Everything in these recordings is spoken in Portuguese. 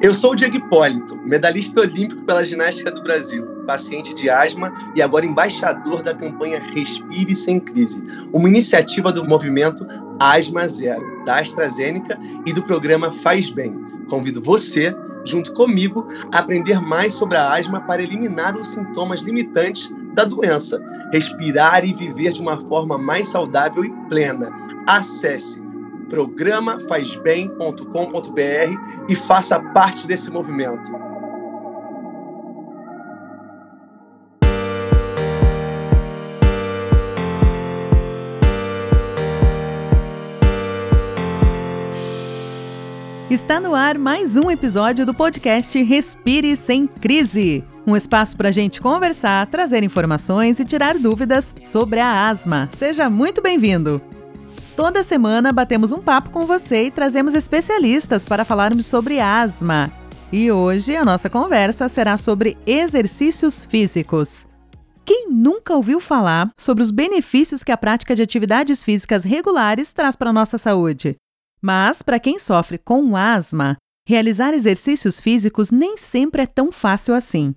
Eu sou o Diego Hipólito, medalhista olímpico pela ginástica do Brasil, paciente de asma e agora embaixador da campanha Respire Sem Crise, uma iniciativa do movimento Asma Zero, da AstraZeneca e do programa Faz Bem. Convido você, junto comigo, a aprender mais sobre a asma para eliminar os sintomas limitantes da doença, respirar e viver de uma forma mais saudável e plena. Acesse programafazbem.com.br e faça parte desse movimento. Está no ar mais um episódio do podcast Respire Sem Crise. Um espaço para a gente conversar, trazer informações e tirar dúvidas sobre a asma. Seja muito bem-vindo! Toda semana batemos um papo com você e trazemos especialistas para falarmos sobre asma. E hoje a nossa conversa será sobre exercícios físicos. Quem nunca ouviu falar sobre os benefícios que a prática de atividades físicas regulares traz para a nossa saúde? Mas, para quem sofre com asma, realizar exercícios físicos nem sempre é tão fácil assim.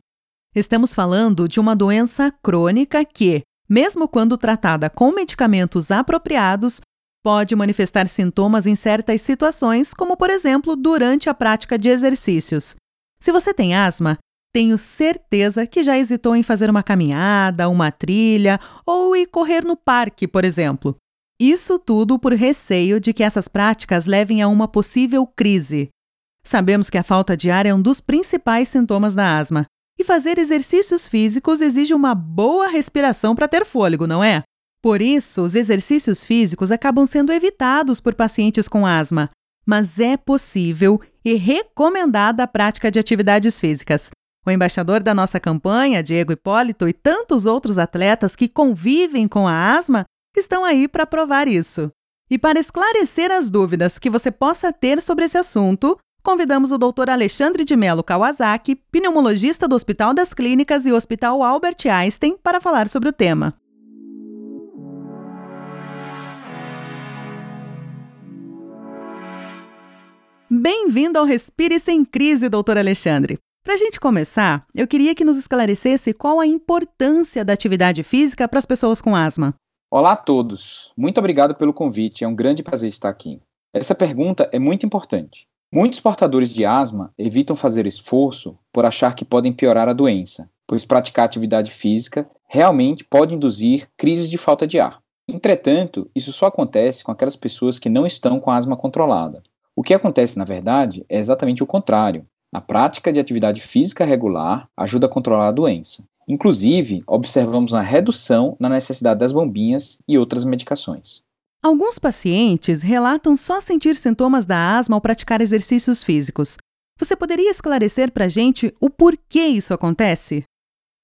Estamos falando de uma doença crônica que, mesmo quando tratada com medicamentos apropriados, Pode manifestar sintomas em certas situações, como por exemplo durante a prática de exercícios. Se você tem asma, tenho certeza que já hesitou em fazer uma caminhada, uma trilha ou ir correr no parque, por exemplo. Isso tudo por receio de que essas práticas levem a uma possível crise. Sabemos que a falta de ar é um dos principais sintomas da asma, e fazer exercícios físicos exige uma boa respiração para ter fôlego, não é? Por isso, os exercícios físicos acabam sendo evitados por pacientes com asma, mas é possível e recomendada a prática de atividades físicas. O embaixador da nossa campanha, Diego Hipólito, e tantos outros atletas que convivem com a asma estão aí para provar isso. E para esclarecer as dúvidas que você possa ter sobre esse assunto, convidamos o Dr. Alexandre de Mello Kawasaki, pneumologista do Hospital das Clínicas e Hospital Albert Einstein, para falar sobre o tema. Bem-vindo ao Respire Sem Crise, doutor Alexandre. Para a gente começar, eu queria que nos esclarecesse qual a importância da atividade física para as pessoas com asma. Olá a todos, muito obrigado pelo convite, é um grande prazer estar aqui. Essa pergunta é muito importante. Muitos portadores de asma evitam fazer esforço por achar que podem piorar a doença, pois praticar atividade física realmente pode induzir crises de falta de ar. Entretanto, isso só acontece com aquelas pessoas que não estão com asma controlada. O que acontece, na verdade, é exatamente o contrário. A prática de atividade física regular ajuda a controlar a doença. Inclusive, observamos uma redução na necessidade das bombinhas e outras medicações. Alguns pacientes relatam só sentir sintomas da asma ao praticar exercícios físicos. Você poderia esclarecer para a gente o porquê isso acontece?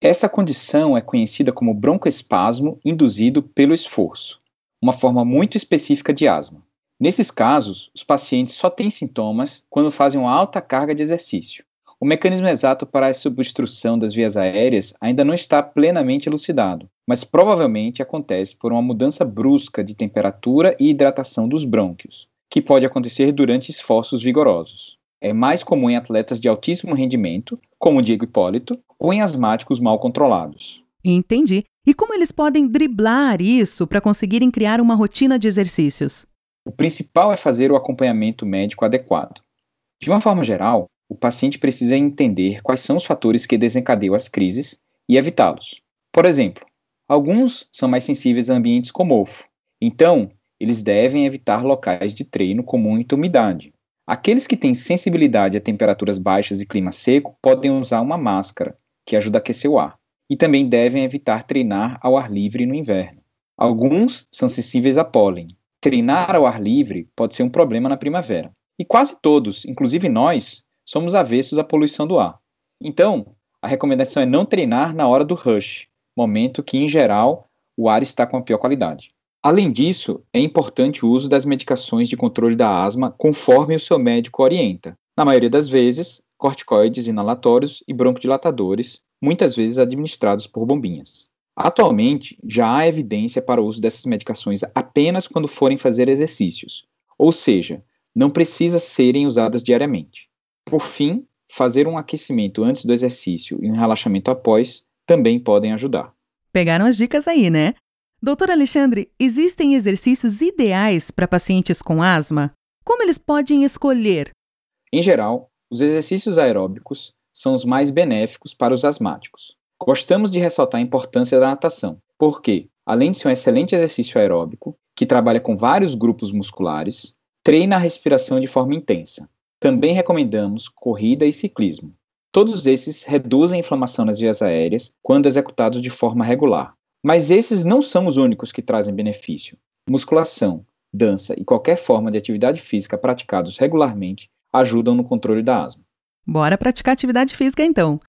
Essa condição é conhecida como broncoespasmo induzido pelo esforço, uma forma muito específica de asma. Nesses casos, os pacientes só têm sintomas quando fazem uma alta carga de exercício. O mecanismo exato para a substrução das vias aéreas ainda não está plenamente elucidado, mas provavelmente acontece por uma mudança brusca de temperatura e hidratação dos brônquios, que pode acontecer durante esforços vigorosos. É mais comum em atletas de altíssimo rendimento, como o Diego Hipólito, ou em asmáticos mal controlados. Entendi. E como eles podem driblar isso para conseguirem criar uma rotina de exercícios? O principal é fazer o acompanhamento médico adequado. De uma forma geral, o paciente precisa entender quais são os fatores que desencadeiam as crises e evitá-los. Por exemplo, alguns são mais sensíveis a ambientes com mofo, então eles devem evitar locais de treino com muita umidade. Aqueles que têm sensibilidade a temperaturas baixas e clima seco podem usar uma máscara, que ajuda a aquecer o ar, e também devem evitar treinar ao ar livre no inverno. Alguns são sensíveis a pólen, treinar ao ar livre pode ser um problema na primavera. E quase todos, inclusive nós, somos avessos à poluição do ar. Então, a recomendação é não treinar na hora do rush, momento que, em geral, o ar está com a pior qualidade. Além disso, é importante o uso das medicações de controle da asma conforme o seu médico orienta. Na maioria das vezes, corticoides inalatórios e broncodilatadores, muitas vezes administrados por bombinhas. Atualmente, já há evidência para o uso dessas medicações apenas quando forem fazer exercícios, ou seja, não precisa serem usadas diariamente. Por fim, fazer um aquecimento antes do exercício e um relaxamento após também podem ajudar. Pegaram as dicas aí, né? Doutor Alexandre, existem exercícios ideais para pacientes com asma? Como eles podem escolher? Em geral, os exercícios aeróbicos são os mais benéficos para os asmáticos. Gostamos de ressaltar a importância da natação, porque, além de ser um excelente exercício aeróbico, que trabalha com vários grupos musculares, treina a respiração de forma intensa. Também recomendamos corrida e ciclismo. Todos esses reduzem a inflamação nas vias aéreas quando executados de forma regular. Mas esses não são os únicos que trazem benefício. Musculação, dança e qualquer forma de atividade física praticados regularmente ajudam no controle da asma. Bora praticar atividade física então.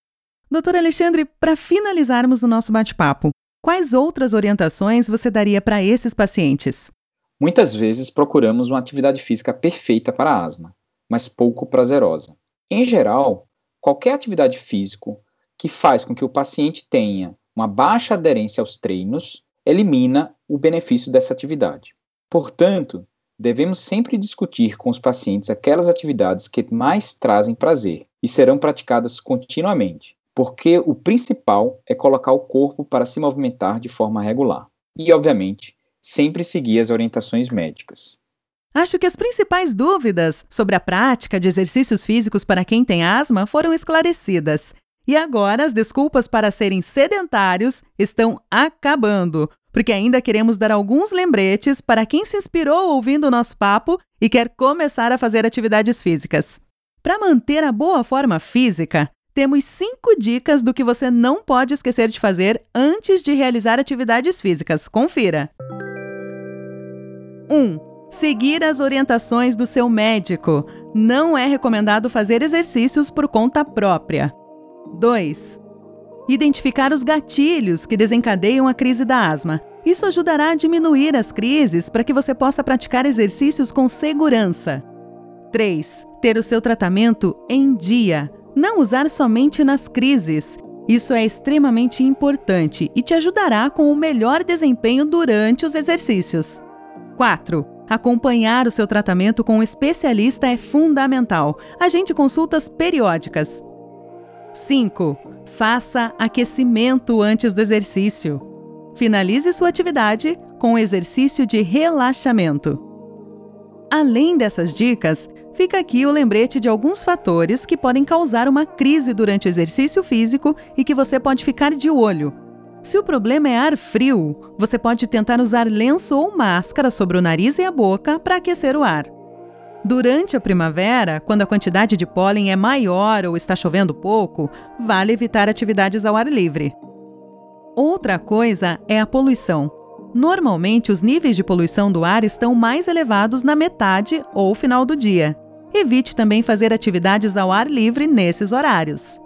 Doutor Alexandre, para finalizarmos o nosso bate-papo, quais outras orientações você daria para esses pacientes? Muitas vezes procuramos uma atividade física perfeita para a asma, mas pouco prazerosa. Em geral, qualquer atividade física que faz com que o paciente tenha uma baixa aderência aos treinos elimina o benefício dessa atividade. Portanto, devemos sempre discutir com os pacientes aquelas atividades que mais trazem prazer e serão praticadas continuamente, porque o principal é colocar o corpo para se movimentar de forma regular. E, obviamente, sempre seguir as orientações médicas. Acho que as principais dúvidas sobre a prática de exercícios físicos para quem tem asma foram esclarecidas. E agora as desculpas para serem sedentários estão acabando, porque ainda queremos dar alguns lembretes para quem se inspirou ouvindo o nosso papo e quer começar a fazer atividades físicas. Para manter a boa forma física, temos cinco dicas do que você não pode esquecer de fazer antes de realizar atividades físicas. Confira! 1. Um, seguir as orientações do seu médico. Não é recomendado fazer exercícios por conta própria. 2. Identificar os gatilhos que desencadeiam a crise da asma. Isso ajudará a diminuir as crises para que você possa praticar exercícios com segurança. 3. Ter o seu tratamento em dia. Não usar somente nas crises. Isso é extremamente importante e te ajudará com o melhor desempenho durante os exercícios. 4. Acompanhar o seu tratamento com um especialista é fundamental. Agende consultas periódicas. 5. Faça aquecimento antes do exercício. Finalize sua atividade com um exercício de relaxamento. Além dessas dicas, fica aqui o lembrete de alguns fatores que podem causar uma crise durante o exercício físico e que você pode ficar de olho. Se o problema é ar frio, você pode tentar usar lenço ou máscara sobre o nariz e a boca para aquecer o ar. Durante a primavera, quando a quantidade de pólen é maior ou está chovendo pouco, vale evitar atividades ao ar livre. Outra coisa é a poluição. Normalmente, os níveis de poluição do ar estão mais elevados na metade ou final do dia. Evite também fazer atividades ao ar livre nesses horários.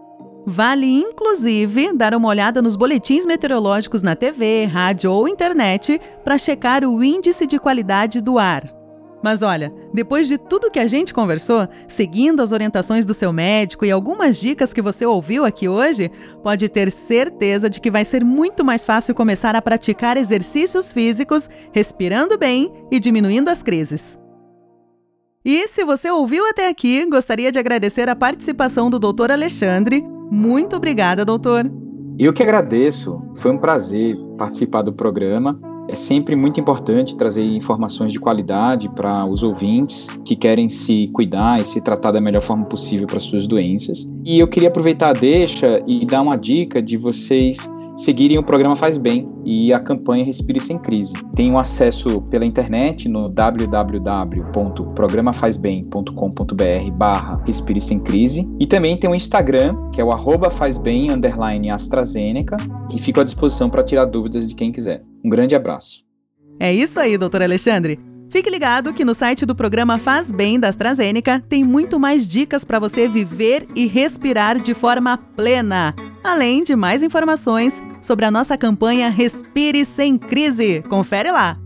Vale, inclusive, dar uma olhada nos boletins meteorológicos na TV, rádio ou internet para checar o índice de qualidade do ar. Mas olha, depois de tudo que a gente conversou, seguindo as orientações do seu médico e algumas dicas que você ouviu aqui hoje, pode ter certeza de que vai ser muito mais fácil começar a praticar exercícios físicos, respirando bem e diminuindo as crises. E se você ouviu até aqui, gostaria de agradecer a participação do Dr. Alexandre. Muito obrigada, doutor. Eu que agradeço. Foi um prazer participar do programa. É sempre muito importante trazer informações de qualidade para os ouvintes que querem se cuidar e se tratar da melhor forma possível para suas doenças. E eu queria aproveitar a deixa e dar uma dica de vocês seguirem o programa Faz Bem e a campanha Respire Sem Crise. Tem um acesso pela internet no www.programafazbem.com.br barra Respire Sem Crise e também tem um Instagram, que é o arroba fazbem, underline AstraZeneca e fico à disposição para tirar dúvidas de quem quiser. Um grande abraço. É isso aí, doutor Alexandre. Fique ligado que no site do programa Faz Bem da AstraZeneca tem muito mais dicas para você viver e respirar de forma plena, além de mais informações sobre a nossa campanha Respire Sem Crise. Confere lá!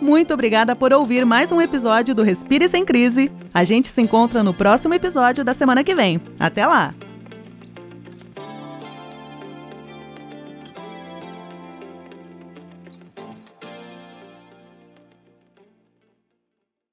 Muito obrigada por ouvir mais um episódio do Respire Sem Crise. A gente se encontra no próximo episódio da semana que vem. Até lá!